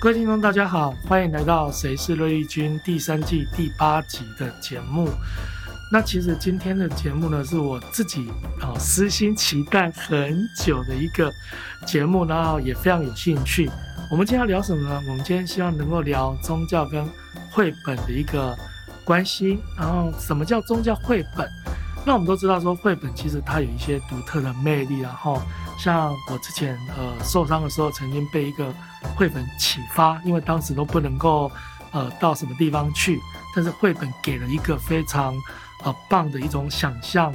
各位听众，大家好，欢迎来到《谁是瑞丽君》第三季第八集的节目。那其实今天的节目呢，是我自己啊、私心期待很久的一个节目，然后也非常有兴趣。我们今天要聊什么呢？我们今天希望能够聊宗教跟绘本的一个关系。然后，什么叫宗教绘本？那我们都知道，说绘本其实它有一些独特的魅力。然后，像我之前呃受伤的时候，曾经被一个绘本启发，因为当时都不能够呃到什么地方去，但是绘本给了一个非常。呃，棒的一种想象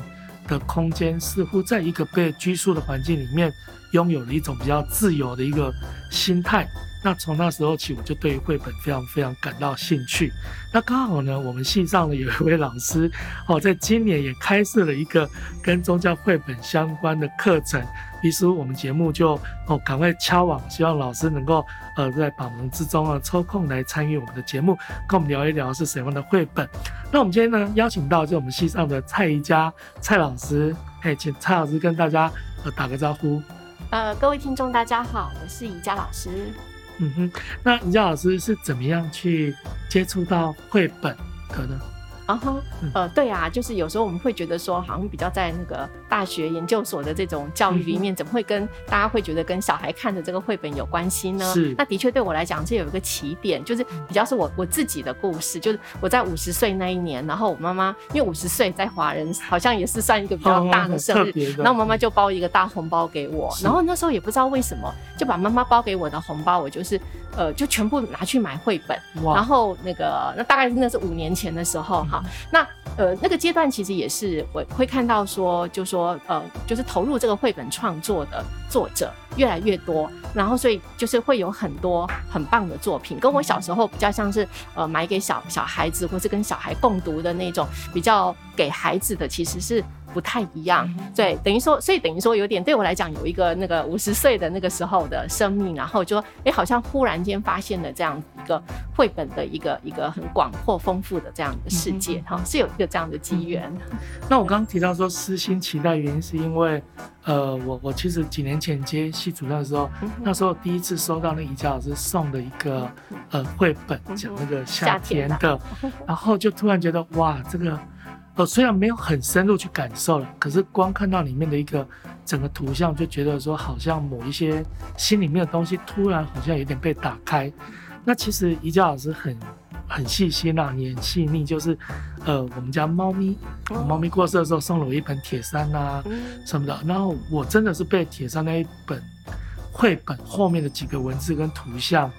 的空间，似乎在一个被拘束的环境里面，拥有了一种比较自由的一个心态。那从那时候起，我就对于绘本非常非常感到兴趣。那刚好呢，我们系上呢有一位老师哦，在今年也开设了一个跟宗教绘本相关的课程。于是我们节目就哦赶快敲网，希望老师能够呃在百忙之中啊抽空来参与我们的节目，跟我们聊一聊是什么样的绘本。那我们今天呢邀请到就我们系上的蔡宜佳蔡老师，哎，请蔡老师跟大家呃打个招呼。呃，各位听众大家好，我是宜佳老师。嗯哼，那李佳老师是怎么样去接触到绘本的呢？啊哈，呃，对啊，就是有时候我们会觉得说，好像比较在那个大学研究所的这种教育里面，怎么会跟大家会觉得跟小孩看的这个绘本有关系呢？是，那的确对我来讲，这有一个起点，就是比较是我我自己的故事，就是我在五十岁那一年，然后我妈妈因为五十岁在华人好像也是算一个比较大的生日，然后妈妈就包一个大红包给我，然后那时候也不知道为什么就把妈妈包给我的红包，我就是呃就全部拿去买绘本，然后那个那大概那是五年前的时候。好，那呃，那个阶段其实也是我会看到说，就说呃，就是投入这个绘本创作的作者越来越多，然后所以就是会有很多很棒的作品，跟我小时候比较像是呃买给小小孩子或是跟小孩共读的那种比较给孩子的，其实是。不太一样，对，等于说，所以等于说，有点对我来讲，有一个那个五十岁的那个时候的生命，然后就说，哎，好像忽然间发现了这样一个绘本的一个一个很广阔丰富的这样的世界，哈、嗯，是有一个这样的机缘、嗯。那我刚刚提到说私心期待原因是因为，呃，我我其实几年前接系主任的时候，嗯、那时候第一次收到那宜家老师送的一个呃绘本，讲那个夏天的，天然后就突然觉得哇，这个。呃，虽然没有很深入去感受了，可是光看到里面的一个整个图像，就觉得说好像某一些心里面的东西突然好像有点被打开。那其实宜家老师很很细心啊，也很细腻，就是呃，我们家猫咪，我猫咪过世的时候送了我一本铁山啊什么的，然后我真的是被铁山那一本绘本后面的几个文字跟图像，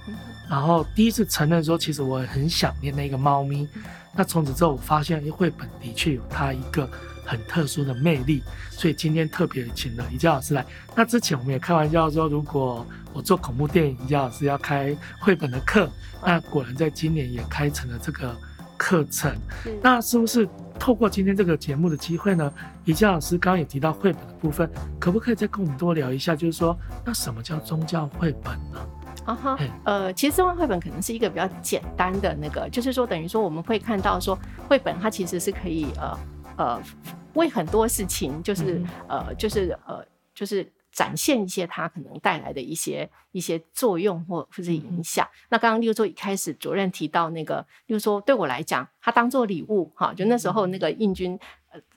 然后第一次承认说，其实我很想念那个猫咪。那从此之后，我发现，绘本的确有它一个很特殊的魅力，所以今天特别请了宜家老师来。那之前我们也开玩笑说，如果我做恐怖电影，宜家老师要开绘本的课，那果然在今年也开成了这个课程。那是不是透过今天这个节目的机会呢？宜家老师刚刚也提到绘本的部分，可不可以再跟我们多聊一下？就是说，那什么叫宗教绘本呢？啊哈，呃，其实这本绘本可能是一个比较简单的那个，就是说等于说我们会看到说绘本它其实是可以呃呃为很多事情就是呃就是呃就是展现一些它可能带来的一些一些作用或或者影响。那刚刚例如说一开始主任提到那个，例如说对我来讲，它当做礼物哈，就那时候那个印军。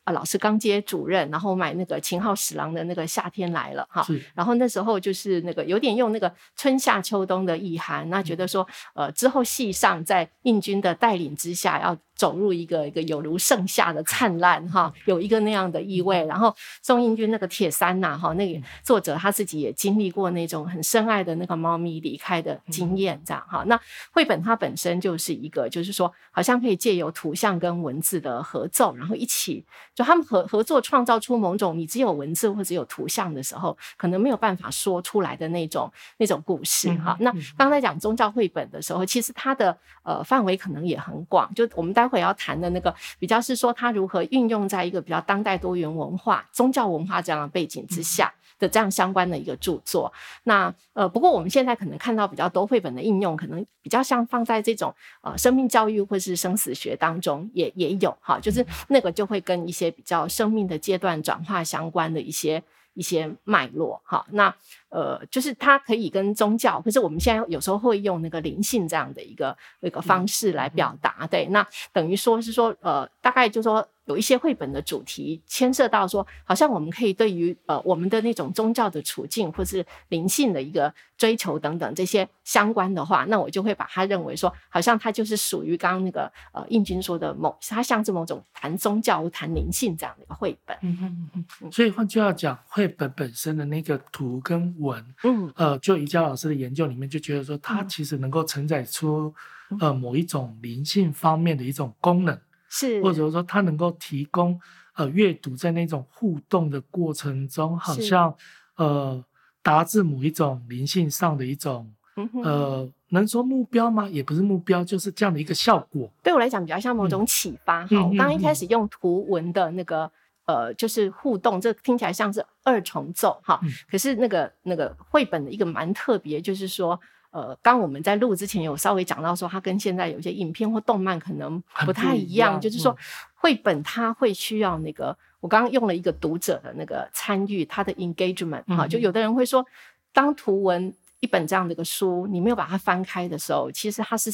啊，老师刚接主任，然后买那个秦昊史郎的那个夏天来了哈，然后那时候就是那个有点用那个春夏秋冬的意涵，那觉得说呃之后戏上在印军的带领之下要。走入一个一个有如盛夏的灿烂哈，有一个那样的意味。然后宋英军那个铁三呐哈，那个作者他自己也经历过那种很深爱的那个猫咪离开的经验，这样哈。那绘本它本身就是一个，就是说好像可以借由图像跟文字的合奏，然后一起就他们合合作创造出某种你只有文字或者有图像的时候，可能没有办法说出来的那种那种故事哈。那刚才讲宗教绘本的时候，其实它的呃范围可能也很广，就我们待。会要谈的那个比较是说，它如何运用在一个比较当代多元文化、宗教文化这样的背景之下的这样相关的一个著作。那呃，不过我们现在可能看到比较多绘本的应用，可能比较像放在这种呃生命教育或是生死学当中也也有哈，就是那个就会跟一些比较生命的阶段转化相关的一些。一些脉络哈。那呃，就是它可以跟宗教，可是我们现在有时候会用那个灵性这样的一个一个方式来表达。对，那等于说是说呃，大概就是说。有一些绘本的主题牵涉到说，好像我们可以对于呃我们的那种宗教的处境，或是灵性的一个追求等等这些相关的话，那我就会把它认为说，好像它就是属于刚刚那个呃印君说的某，它像是某种谈宗教或谈灵性这样的一个绘本。嗯嗯嗯。所以换句话讲，绘本本身的那个图跟文，嗯呃，就宜家老师的研究里面就觉得说，它其实能够承载出呃某一种灵性方面的一种功能。是，或者说它能够提供呃阅读在那种互动的过程中，好像呃达至某一种灵性上的一种呃能说目标吗？也不是目标，就是这样的一个效果。对我来讲，比较像某种启发。哈、嗯，我刚刚一开始用图文的那个呃，就是互动，这听起来像是二重奏哈。可是那个那个绘本的一个蛮特别，就是说。呃，刚我们在录之前有稍微讲到说，它跟现在有些影片或动漫可能不太一样，就是说，绘本它会需要那个，我刚刚用了一个读者的那个参与，他的 engagement 哈、嗯，就有的人会说，当图文一本这样的一个书，你没有把它翻开的时候，其实它是。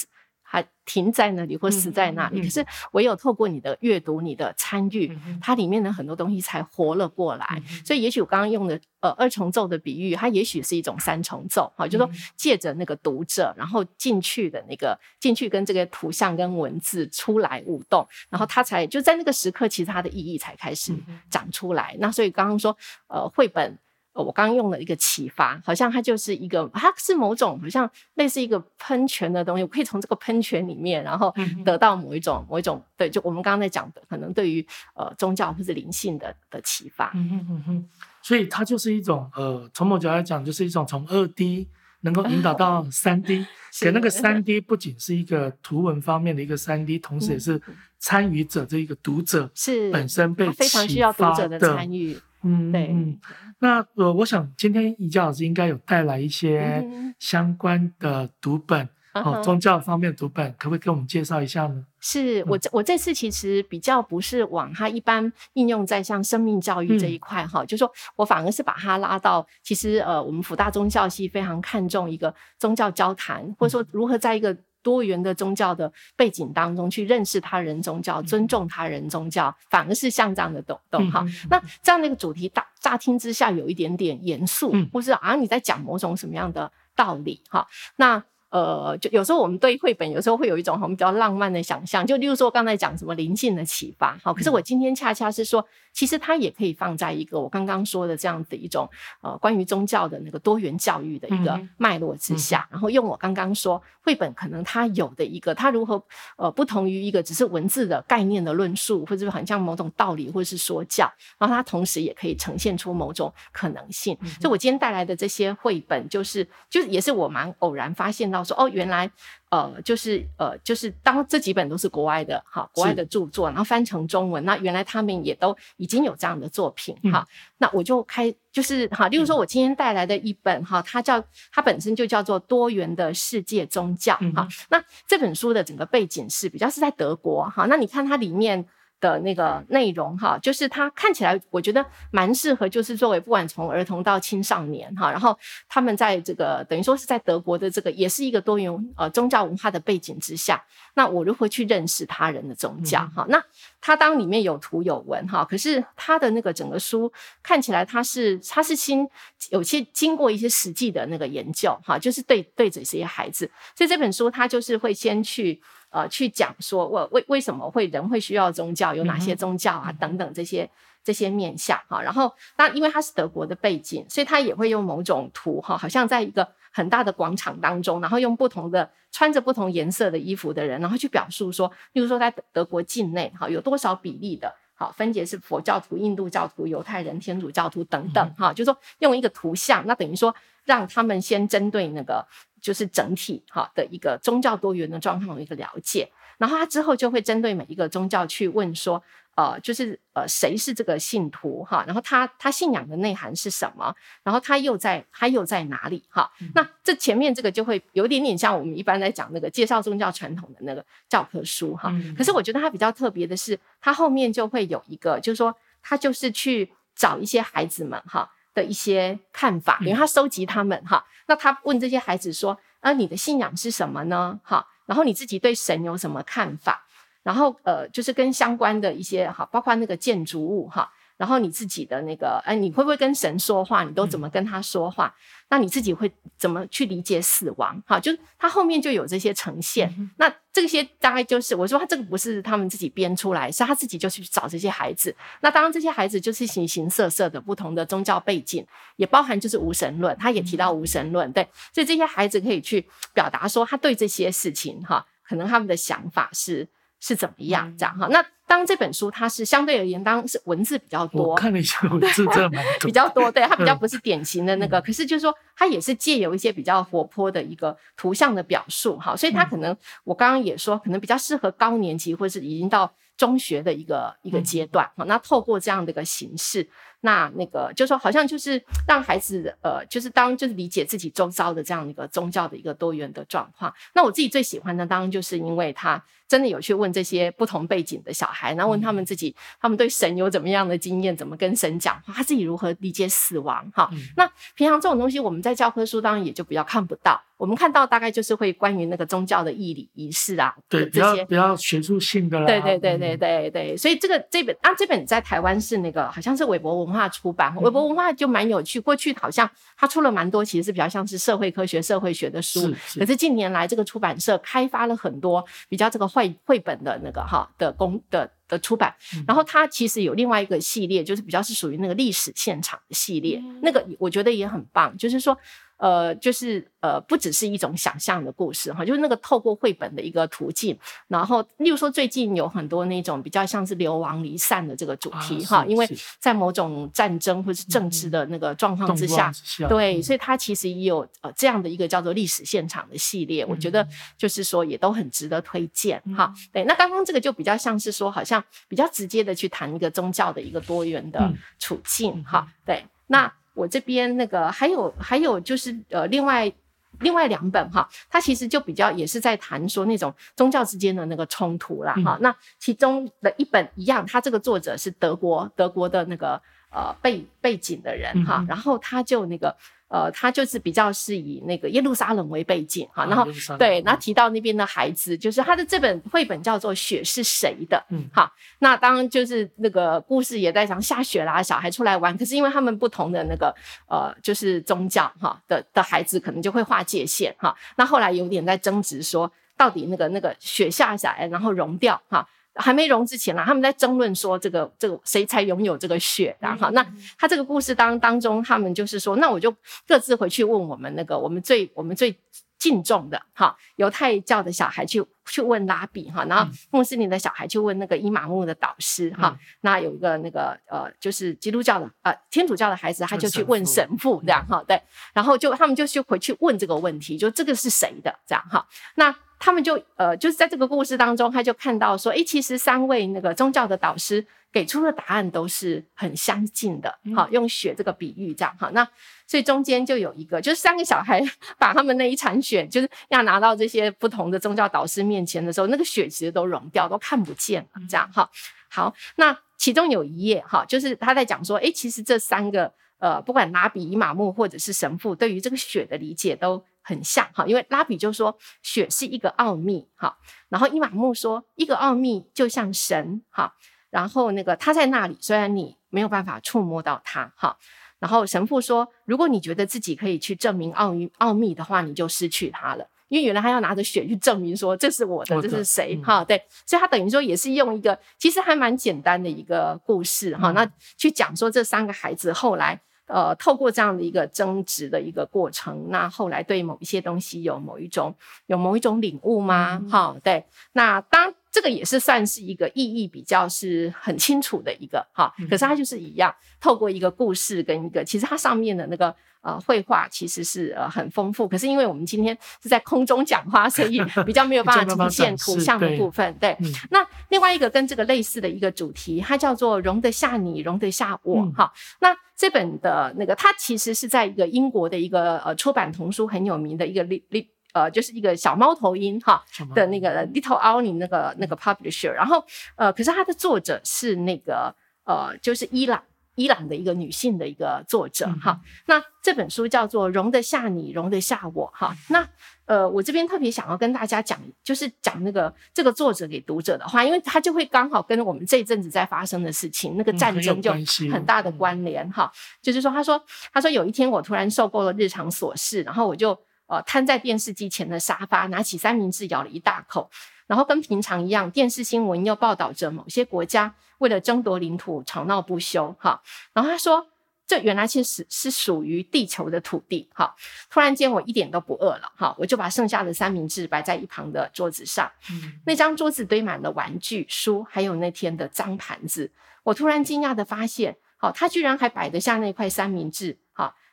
还停在那里或死在那里，嗯嗯、可是唯有透过你的阅读、你的参与，嗯、它里面的很多东西才活了过来。嗯、所以，也许我刚刚用的呃二重奏的比喻，它也许是一种三重奏，好、嗯，就是说借着那个读者，然后进去的那个进去跟这个图像跟文字出来舞动，然后它才就在那个时刻，其实它的意义才开始长出来。嗯、那所以刚刚说呃绘本。我刚刚用了一个启发，好像它就是一个，它是某种好像类似一个喷泉的东西，我可以从这个喷泉里面，然后得到某一种某一种，对，就我们刚刚在讲的，可能对于呃宗教或是灵性的的启发。嗯哼嗯哼，所以它就是一种呃，从某角度来讲，就是一种从二 D 能够引导 到三 D，可那个三 D 不仅是一个图文方面的一个三 D，同时也是参与者这一个读者是本身被非常需要读者的参与。嗯，对，嗯，那呃，我想今天宜家老师应该有带来一些相关的读本，嗯、哦，宗教方面的读本，可不可以给我们介绍一下呢？是我这我这次其实比较不是往它一般应用在像生命教育这一块哈，嗯、就是说我反而是把它拉到其实呃，我们辅大宗教系非常看重一个宗教交谈，或者说如何在一个。多元的宗教的背景当中去认识他人宗教，尊重他人宗教，反而是像这样的懂懂哈。那这样的一个主题，大乍听之下有一点点严肃，或是啊你在讲某种什么样的道理哈？那。呃，就有时候我们对绘本有时候会有一种我们比较浪漫的想象，就例如说刚才讲什么灵性的启发，好，可是我今天恰恰是说，其实它也可以放在一个我刚刚说的这样的一种呃关于宗教的那个多元教育的一个脉络之下，然后用我刚刚说绘本可能它有的一个它如何呃不同于一个只是文字的概念的论述，或者是很像某种道理或者是说教，然后它同时也可以呈现出某种可能性。所以我今天带来的这些绘本，就是就是也是我蛮偶然发现到。说哦，原来呃，就是呃，就是当这几本都是国外的哈，国外的著作，然后翻成中文，那原来他们也都已经有这样的作品哈。嗯、那我就开就是哈，例如说我今天带来的一本哈，它叫它本身就叫做《多元的世界宗教》哈。嗯、那这本书的整个背景是比较是在德国哈。那你看它里面。的那个内容哈，就是它看起来我觉得蛮适合，就是作为不管从儿童到青少年哈，然后他们在这个等于说是在德国的这个也是一个多元呃宗教文化的背景之下，那我如何去认识他人的宗教哈？嗯、那它当里面有图有文哈，可是它的那个整个书看起来它是它是经有些经过一些实际的那个研究哈，就是对对着这些孩子，所以这本书它就是会先去。呃，去讲说，我为为什么会人会需要宗教，有哪些宗教啊，等等这些这些面向哈。然后，那因为他是德国的背景，所以他也会用某种图哈，好像在一个很大的广场当中，然后用不同的穿着不同颜色的衣服的人，然后去表述说，例如说在德国境内哈，有多少比例的，好分别是佛教徒、印度教徒、犹太人、天主教徒等等哈，就是说用一个图像，那等于说让他们先针对那个。就是整体哈的一个宗教多元的状况的一个了解，然后他之后就会针对每一个宗教去问说，呃，就是呃谁是这个信徒哈，然后他他信仰的内涵是什么，然后他又在他又在哪里哈？嗯、那这前面这个就会有点点像我们一般在讲那个介绍宗教传统的那个教科书哈，嗯、可是我觉得它比较特别的是，它后面就会有一个，就是说他就是去找一些孩子们哈。的一些看法，因为他收集他们哈。那他问这些孩子说：“啊，你的信仰是什么呢？哈，然后你自己对神有什么看法？然后呃，就是跟相关的一些哈，包括那个建筑物哈。”然后你自己的那个，哎，你会不会跟神说话？你都怎么跟他说话？嗯、那你自己会怎么去理解死亡？哈，就是他后面就有这些呈现。嗯、那这些大概就是我说他这个不是他们自己编出来，是他自己就去找这些孩子。那当然这些孩子就是形形色色的不同的宗教背景，也包含就是无神论，他也提到无神论。对，所以这些孩子可以去表达说他对这些事情哈，可能他们的想法是是怎么样这样哈。那当这本书它是相对而言，当是文字比较多，我看了一下 文字真的蛮多，比较多，对，它比较不是典型的那个，嗯、可是就是说它也是借由一些比较活泼的一个图像的表述，哈，所以它可能、嗯、我刚刚也说，可能比较适合高年级或是已经到中学的一个一个阶段，哈、嗯，那透过这样的一个形式。那那个就是说，好像就是让孩子呃，就是当就是理解自己周遭的这样一个宗教的一个多元的状况。那我自己最喜欢的，当然就是因为他真的有去问这些不同背景的小孩，然后问他们自己，他们对神有怎么样的经验，怎么跟神讲话，他自己如何理解死亡。哈，嗯、那平常这种东西，我们在教科书当然也就比较看不到。我们看到大概就是会关于那个宗教的义理仪式啊，对，这些比较学术性的啦。对对对对对对，所以这个这本啊，这本在台湾是那个好像是韦伯文化出版，韦伯文化就蛮有趣。过去好像他出了蛮多，其实是比较像是社会科学、社会学的书。可是近年来，这个出版社开发了很多比较这个绘绘本的那个哈的工的的出版。然后它其实有另外一个系列，就是比较是属于那个历史现场的系列，那个我觉得也很棒，就是说。呃，就是呃，不只是一种想象的故事哈，就是那个透过绘本的一个途径，然后，例如说最近有很多那种比较像是流亡离散的这个主题哈，啊、因为在某种战争或是政治的那个状况之下，嗯、之下对，嗯、所以它其实也有呃这样的一个叫做历史现场的系列，嗯、我觉得就是说也都很值得推荐哈。嗯、对，那刚刚这个就比较像是说，好像比较直接的去谈一个宗教的一个多元的处境哈、嗯。对，那。我这边那个还有还有就是呃，另外另外两本哈，它其实就比较也是在谈说那种宗教之间的那个冲突啦哈。嗯、那其中的一本一样，它这个作者是德国德国的那个呃背背景的人哈，嗯、然后他就那个。呃，他就是比较是以那个耶路撒冷为背景哈，然后对，然后提到那边的孩子，就是他的这本绘本叫做《雪是谁的》，嗯，好，那当然就是那个故事也在讲下雪啦，小孩出来玩，可是因为他们不同的那个呃，就是宗教哈的的孩子，可能就会划界限哈，那后来有点在争执说，到底那个那个雪下下来然后融掉哈。还没融之前呢，他们在争论说这个这个谁才拥有这个血，然后那他这个故事当当中，他们就是说，那我就各自回去问我们那个我们最我们最敬重的哈犹太教的小孩去去问拉比哈，然后穆斯林的小孩去问那个伊玛目的导师哈，那有一个那个呃就是基督教的呃天主教的孩子，他就去问神父这样哈，对，然后就他们就去回去问这个问题，就这个是谁的这样哈，那。他们就呃，就是在这个故事当中，他就看到说，诶，其实三位那个宗教的导师给出的答案都是很相近的。好，用血这个比喻这样哈，那所以中间就有一个，就是三个小孩把他们那一场雪，就是要拿到这些不同的宗教导师面前的时候，那个雪其实都融掉，都看不见了。这样哈，好，那其中有一页哈，就是他在讲说，诶，其实这三个呃，不管拿比、伊玛目或者是神父，对于这个雪的理解都。很像哈，因为拉比就说血是一个奥秘哈，然后伊玛目说一个奥秘就像神哈，然后那个他在那里，虽然你没有办法触摸到他哈，然后神父说，如果你觉得自己可以去证明奥秘奥秘的话，你就失去他了，因为原来他要拿着血去证明说这是我的，这是谁哈？对，所以他等于说也是用一个其实还蛮简单的一个故事哈，那去讲说这三个孩子后来。呃，透过这样的一个争执的一个过程，那后来对某一些东西有某一种有某一种领悟吗？哈、嗯，对，那当这个也是算是一个意义比较是很清楚的一个哈，可是它就是一样，透过一个故事跟一个，其实它上面的那个。呃，绘画其实是呃很丰富，可是因为我们今天是在空中讲话，所以比较没有 办法呈现图像的部分。对，对嗯、那另外一个跟这个类似的一个主题，它叫做容得下你，容得下我。哈、嗯，那这本的那个，它其实是在一个英国的一个呃出版童书很有名的一个 li li 呃，就是一个小猫头鹰哈的那个 Little Owlie 那个那个 publisher，然后呃，可是它的作者是那个呃，就是伊朗。伊朗的一个女性的一个作者哈，那这本书叫做《容得下你，容得下我》哈。那呃，我这边特别想要跟大家讲，就是讲那个这个作者给读者的话，因为他就会刚好跟我们这一阵子在发生的事情，那个战争就很大的关联哈。就是说，他说他说有一天我突然受够了日常琐事，然后我就呃瘫在电视机前的沙发，拿起三明治咬了一大口。然后跟平常一样，电视新闻又报道着某些国家为了争夺领土吵闹不休，哈。然后他说，这原来其实是属于地球的土地，哈。突然间我一点都不饿了，哈，我就把剩下的三明治摆在一旁的桌子上。嗯，那张桌子堆满了玩具、书，还有那天的脏盘子。我突然惊讶地发现，好，他居然还摆得下那块三明治，哈。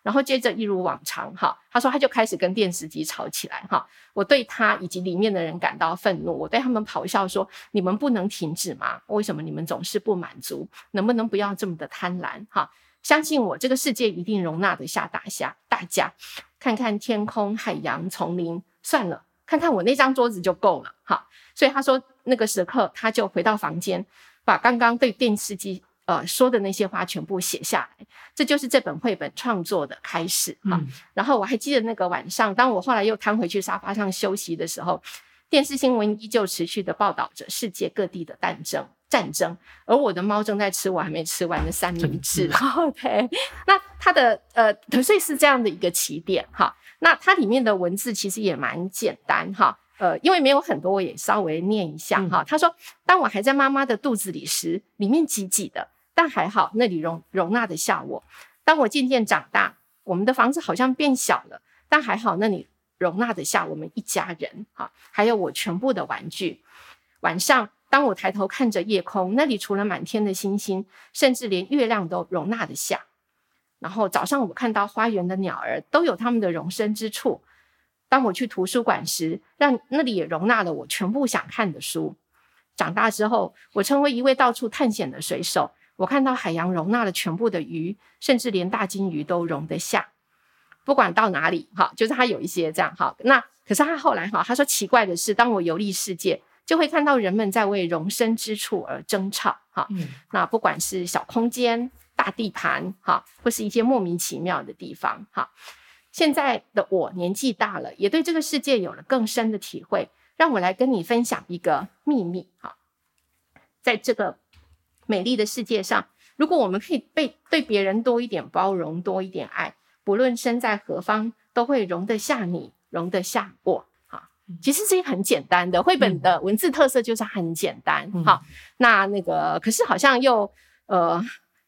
然后接着一如往常，哈，他说他就开始跟电视机吵起来，哈，我对他以及里面的人感到愤怒，我对他们咆哮说：你们不能停止吗？为什么你们总是不满足？能不能不要这么的贪婪？哈，相信我，这个世界一定容纳得下大家。大家看看天空、海洋、丛林，算了，看看我那张桌子就够了，哈。所以他说那个时刻，他就回到房间，把刚刚对电视机。呃，说的那些话全部写下来，这就是这本绘本创作的开始哈、嗯。然后我还记得那个晚上，当我后来又瘫回去沙发上休息的时候，电视新闻依旧持续的报道着世界各地的战争战争，而我的猫正在吃我还没吃完的三明治。OK，那它的呃，所以是这样的一个起点哈。那它里面的文字其实也蛮简单哈。呃，因为没有很多，我也稍微念一下哈。他说：“当我还在妈妈的肚子里时，里面挤挤的。”但还好，那里容容纳得下我。当我渐渐长大，我们的房子好像变小了，但还好，那里容纳得下我们一家人。哈，还有我全部的玩具。晚上，当我抬头看着夜空，那里除了满天的星星，甚至连月亮都容纳得下。然后早上，我看到花园的鸟儿都有它们的容身之处。当我去图书馆时，让那里也容纳了我全部想看的书。长大之后，我成为一位到处探险的水手。我看到海洋容纳了全部的鱼，甚至连大金鱼都容得下。不管到哪里，哈，就是它有一些这样，哈。那可是他后来，哈，他说奇怪的是，当我游历世界，就会看到人们在为容身之处而争吵，哈。嗯。那不管是小空间、大地盘，哈，或是一些莫名其妙的地方，哈。现在的我年纪大了，也对这个世界有了更深的体会。让我来跟你分享一个秘密，哈，在这个。美丽的世界上，如果我们可以被对别人多一点包容，多一点爱，不论身在何方，都会容得下你，容得下我。哈，其实这很简单的绘本的文字特色就是很简单。好、嗯，那那个可是好像又呃，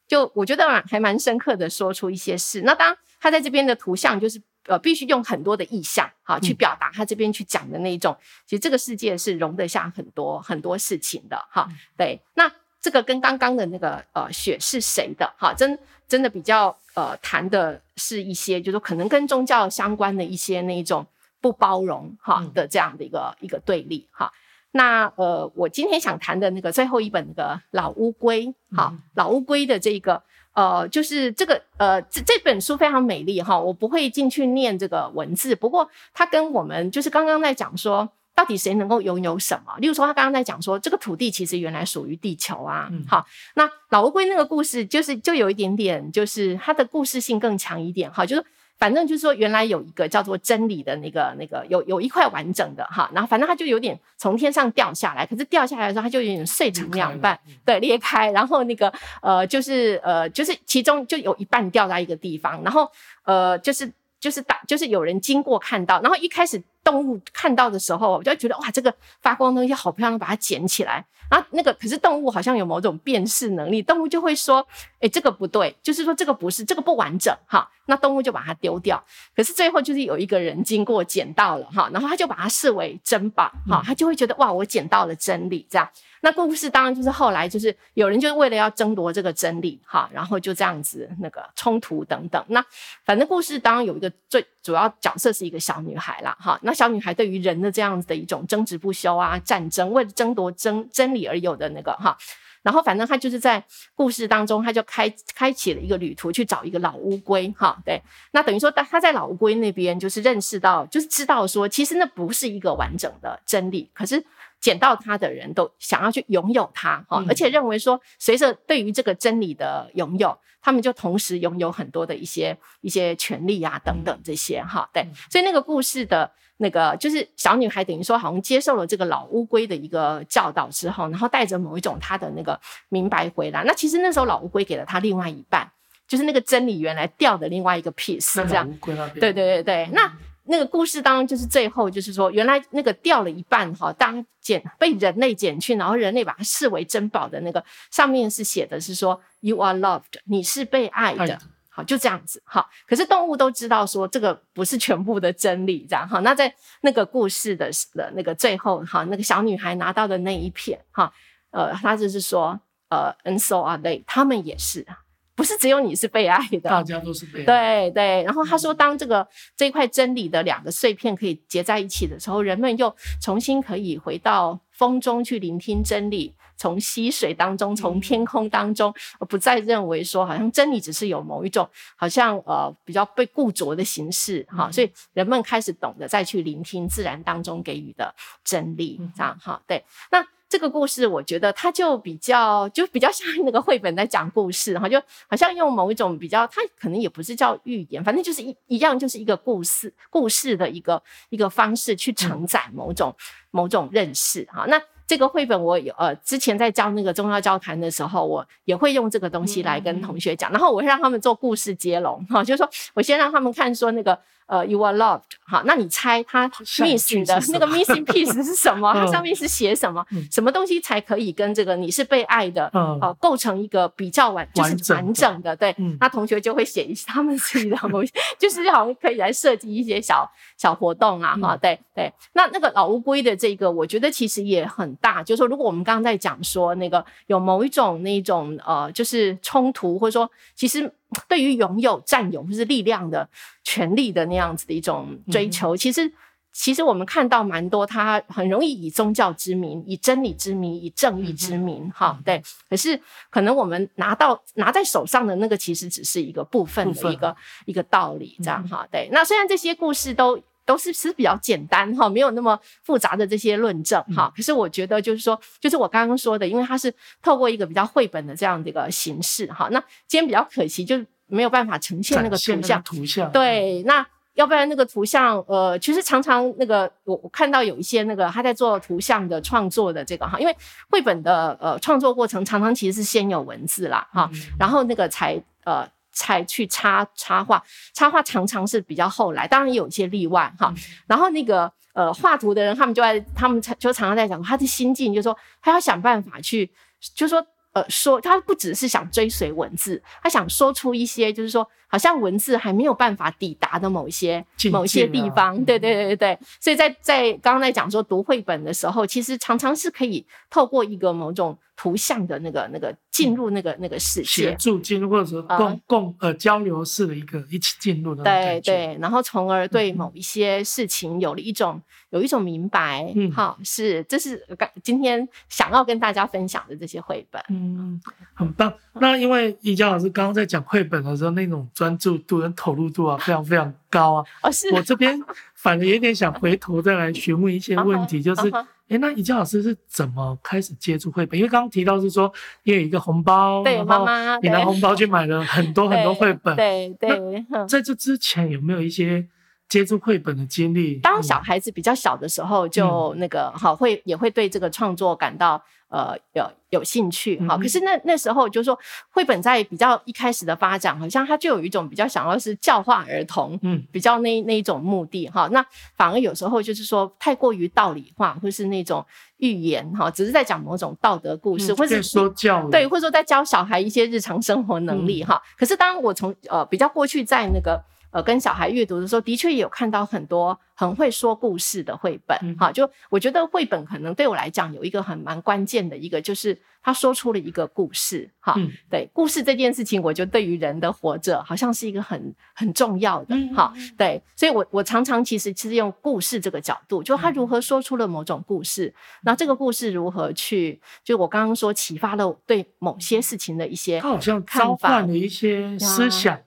就我觉得还蛮深刻的说出一些事。那当然他在这边的图像就是呃，必须用很多的意象哈去表达他这边去讲的那一种、嗯。其实这个世界是容得下很多很多事情的。哈，对，那。这个跟刚刚的那个呃雪是谁的哈，真真的比较呃谈的是一些，就是说可能跟宗教相关的一些那一种不包容哈的这样的一个、嗯、一个对立哈。那呃我今天想谈的那个最后一本那个老乌龟哈、嗯，老乌龟的这个呃就是这个呃这这本书非常美丽哈，我不会进去念这个文字，不过它跟我们就是刚刚在讲说。到底谁能够拥有什么？例如说，他刚刚在讲说，这个土地其实原来属于地球啊。嗯、好，那老乌龟那个故事，就是就有一点点，就是它的故事性更强一点。哈，就是反正就是说，原来有一个叫做真理的那个那个有有一块完整的哈，然后反正它就有点从天上掉下来，可是掉下来的时候，它就有点碎成两半，对，裂开，然后那个呃，就是呃，就是其中就有一半掉在一个地方，然后呃，就是就是打，就是有人经过看到，然后一开始。动物看到的时候，我就觉得哇，这个发光的东西好漂亮，把它捡起来。然后那个可是动物好像有某种辨识能力，动物就会说：“哎，这个不对，就是说这个不是，这个不完整。”哈，那动物就把它丢掉。可是最后就是有一个人经过捡到了哈，然后他就把它视为珍宝哈，他就会觉得哇，我捡到了真理这样。那故事当然就是后来就是有人就是为了要争夺这个真理哈，然后就这样子那个冲突等等。那反正故事当然有一个最主要角色是一个小女孩啦哈。那小女孩对于人的这样子的一种争执不休啊，战争为了争夺真真理而有的那个哈。然后反正他就是在故事当中，他就开开启了一个旅途去找一个老乌龟哈。对，那等于说他在老乌龟那边就是认识到，就是知道说其实那不是一个完整的真理，可是。捡到它的人都想要去拥有它，哈、嗯，而且认为说，随着对于这个真理的拥有，他们就同时拥有很多的一些一些权利啊等等这些，哈，对，所以那个故事的那个就是小女孩等于说好像接受了这个老乌龟的一个教导之后，然后带着某一种她的那个明白回来。那其实那时候老乌龟给了她另外一半，就是那个真理原来掉的另外一个 piece，这样，对对对对，那。那个故事当中，就是最后就是说，原来那个掉了一半哈，当捡被人类捡去，然后人类把它视为珍宝的那个上面是写的是说 “You are loved”，你是被爱的，好，就这样子哈。可是动物都知道说这个不是全部的真理，这样哈。那在那个故事的的那个最后哈，那个小女孩拿到的那一片哈，呃，她就是说呃，and so are they，他们也是。不是只有你是被爱的，大家都是被爱的。对对，然后他说，当这个这一块真理的两个碎片可以结在一起的时候，人们又重新可以回到风中去聆听真理，从溪水当中，从天空当中，不再认为说好像真理只是有某一种好像呃比较被固着的形式哈，所以人们开始懂得再去聆听自然当中给予的真理，这样哈，对，那。这个故事，我觉得它就比较，就比较像那个绘本在讲故事哈，就好像用某一种比较，它可能也不是叫寓言，反正就是一一样，就是一个故事，故事的一个一个方式去承载某种、嗯、某种认识哈。那这个绘本我有呃之前在教那个宗教交谈的时候，我也会用这个东西来跟同学讲，然后我会让他们做故事接龙哈，就是说我先让他们看说那个。呃，You are loved。好，那你猜它 missing 的那个 missing piece 是什么？它上面是写什么？什么东西才可以跟这个你是被爱的？呃，构成一个比较完就是完整的。对，那同学就会写一些他们自己的东西，就是好像可以来设计一些小小活动啊。哈，对对。那那个老乌龟的这个，我觉得其实也很大。就是说，如果我们刚刚在讲说那个有某一种那种呃，就是冲突，或者说其实。对于拥有、占有或是力量的权利的那样子的一种追求，其实，其实我们看到蛮多，他很容易以宗教之名、以真理之名、以正义之名，哈，对。可是，可能我们拿到拿在手上的那个，其实只是一个部分的一个一个道理，这样哈，对。那虽然这些故事都。都是是比较简单哈，没有那么复杂的这些论证哈。可是我觉得就是说，就是我刚刚说的，因为它是透过一个比较绘本的这样的一个形式哈。那今天比较可惜，就没有办法呈现那个图像。图像对，那要不然那个图像呃，其实常常那个我我看到有一些那个他在做图像的创作的这个哈，因为绘本的呃创作过程常常其实是先有文字啦哈，然后那个才呃。才去插插画，插画常常是比较后来，当然也有一些例外哈。然后那个呃画图的人，他们就在他们就常常在讲他的心境，就是说他要想办法去，就是说呃说他不只是想追随文字，他想说出一些就是说。好像文字还没有办法抵达的某一些某一些地方，对对对对对，所以在在刚刚在讲说读绘本的时候，其实常常是可以透过一个某种图像的那个那个进入那个那个世界，协助进入或者说共共呃交流式的一个一起进入的对对，然后从而对某一些事情有了一种有一种明白，嗯，好，是这是刚今天想要跟大家分享的这些绘本，嗯，很棒。那因为宜家老师刚刚在讲绘本的时候那种。专注度跟投入度啊，非常非常高啊！哦，是。我这边反而有点想回头再来询问一些问题，就是，哎、欸、那宜家老师是怎么开始接触绘本？因为刚刚提到是说，因为有一个红包，对，妈妈，你拿红包去买了很多很多绘本，对对，对。在这之前有没有一些接触绘本的经历？当小孩子比较小的时候，就那个好会也会对这个创作感到。呃，有有兴趣哈，可是那那时候就是说，绘本在比较一开始的发展，好像它就有一种比较想要是教化儿童，嗯，比较那那一种目的哈。那反而有时候就是说，太过于道理化，或是那种寓言哈，只是在讲某种道德故事，或者说教对，或者说在教小孩一些日常生活能力哈。可是当我从呃比较过去在那个。呃，跟小孩阅读的时候，的确也有看到很多很会说故事的绘本，哈、嗯，就我觉得绘本可能对我来讲有一个很蛮关键的一个，就是他说出了一个故事，哈、嗯，对，故事这件事情，我觉得对于人的活着，好像是一个很很重要的，哈、嗯，对，所以我我常常其实其实用故事这个角度，就他如何说出了某种故事，那、嗯、这个故事如何去，就我刚刚说启发了对某些事情的一些，他好像召唤了一些思想。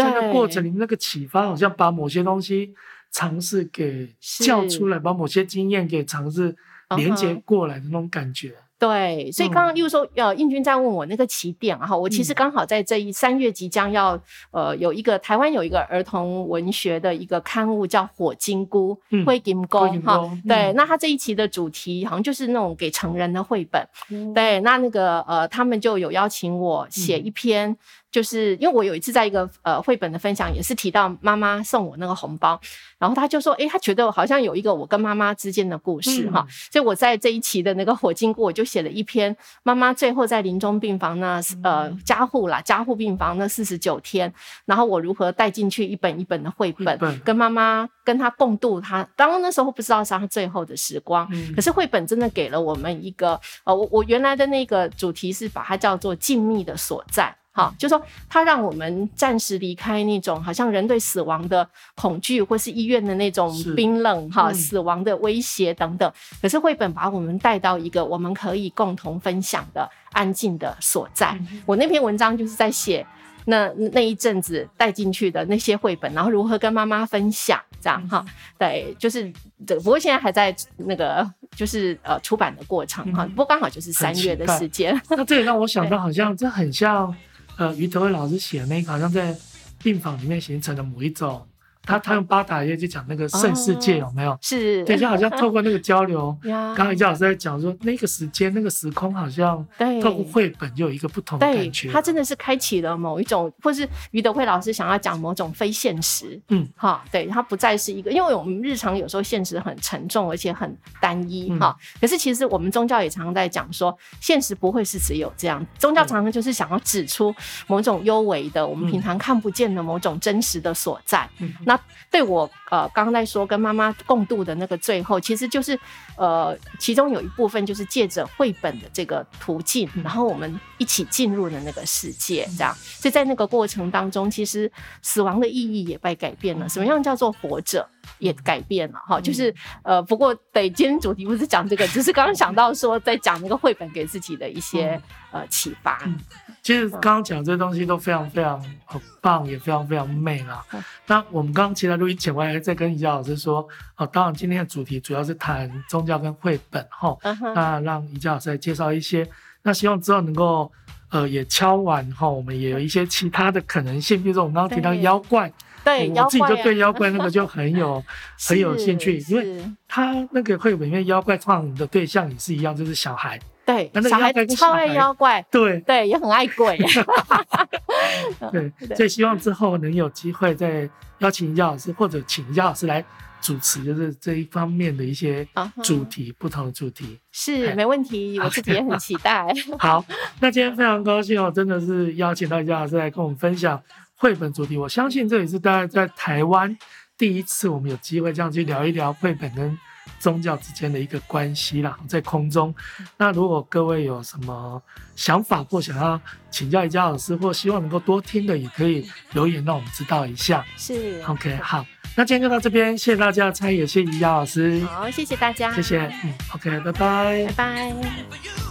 在那个过程里面，那个启发好像把某些东西尝试给叫出来，把某些经验给尝试连接过来的那种感觉。对，所以刚刚例如说，呃，印军在问我那个起点哈，我其实刚好在这一三月即将要，呃，有一个台湾有一个儿童文学的一个刊物叫《火金菇》，灰金菇哈，对，那他这一期的主题好像就是那种给成人的绘本，对，那那个呃，他们就有邀请我写一篇。就是因为我有一次在一个呃绘本的分享，也是提到妈妈送我那个红包，然后他就说，诶、欸，他觉得好像有一个我跟妈妈之间的故事哈、嗯，所以我在这一期的那个火金菇，我就写了一篇妈妈最后在临终病房那呃加护啦加护病房那四十九天，然后我如何带进去一本一本的绘本，跟妈妈跟她共度她，当然那时候不知道是她最后的时光，嗯、可是绘本真的给了我们一个呃我我原来的那个主题是把它叫做静谧的所在。好，就说它让我们暂时离开那种好像人对死亡的恐惧，或是医院的那种冰冷哈、嗯，死亡的威胁等等。可是绘本把我们带到一个我们可以共同分享的安静的所在。嗯、我那篇文章就是在写那那一阵子带进去的那些绘本，然后如何跟妈妈分享这样哈、嗯。对，就是这个。不过现在还在那个就是呃出版的过程哈、嗯。不过刚好就是三月的时间。那这也让我 想到，好像这很像。呃，于德伟老师写的那个，好像在病房里面形成的某一种。他他用巴达耶就讲那个圣世界有没有？哦、是，对，就好像透过那个交流，刚刚余老师在讲说那个时间那个时空好像，对，透过绘本就有一个不同的感觉。他真的是开启了某一种，或是于德惠老师想要讲某种非现实。嗯，哈，对，他不再是一个，因为我们日常有时候现实很沉重，而且很单一哈、嗯。可是其实我们宗教也常常在讲说，现实不会是只有这样。宗教常常就是想要指出某种幽微的、我们平常看不见的某种真实的所在。嗯，那。对我呃，刚刚在说跟妈妈共度的那个最后，其实就是呃，其中有一部分就是借着绘本的这个途径，然后我们一起进入了那个世界，这样。所以在那个过程当中，其实死亡的意义也被改变了。什么样叫做活着也改变了哈？就是呃，不过对，今天主题不是讲这个，只是刚刚想到说在讲那个绘本给自己的一些呃启发。其实刚刚讲这些东西都非常非常很棒，也非常非常美啦。那我们刚刚其实录音前，我还在跟宜家老师说，哦，当然今天的主题主要是谈宗教跟绘本哈。那让宜家老师来介绍一些，那希望之后能够呃也敲完哈，我们也有一些其他的可能性，比如说我们刚刚提到妖怪，对，我自己就对妖怪那个就很有 很有兴趣，因为他那个绘本里面妖怪创的对象也是一样，就是小孩。对，那小孩子超爱妖怪，对对，也很爱鬼。对，所以希望之后能有机会再邀请姚老师，或者请姚老师来主持，就是这一方面的一些主题，uh -huh. 不同的主题是没问题，我自己也很期待。好，那今天非常高兴哦，真的是邀请到姚老师来跟我们分享绘本主题。我相信这也是大概在台湾第一次，我们有机会这样去聊一聊绘本跟。宗教之间的一个关系啦，在空中。那如果各位有什么想法或想要请教宜家老师，或希望能够多听的，也可以留言让我们知道一下。是，OK，好，那今天就到这边，谢谢大家的参与，谢谢宜家老师。好，谢谢大家，谢谢，嗯，OK，拜拜，拜拜。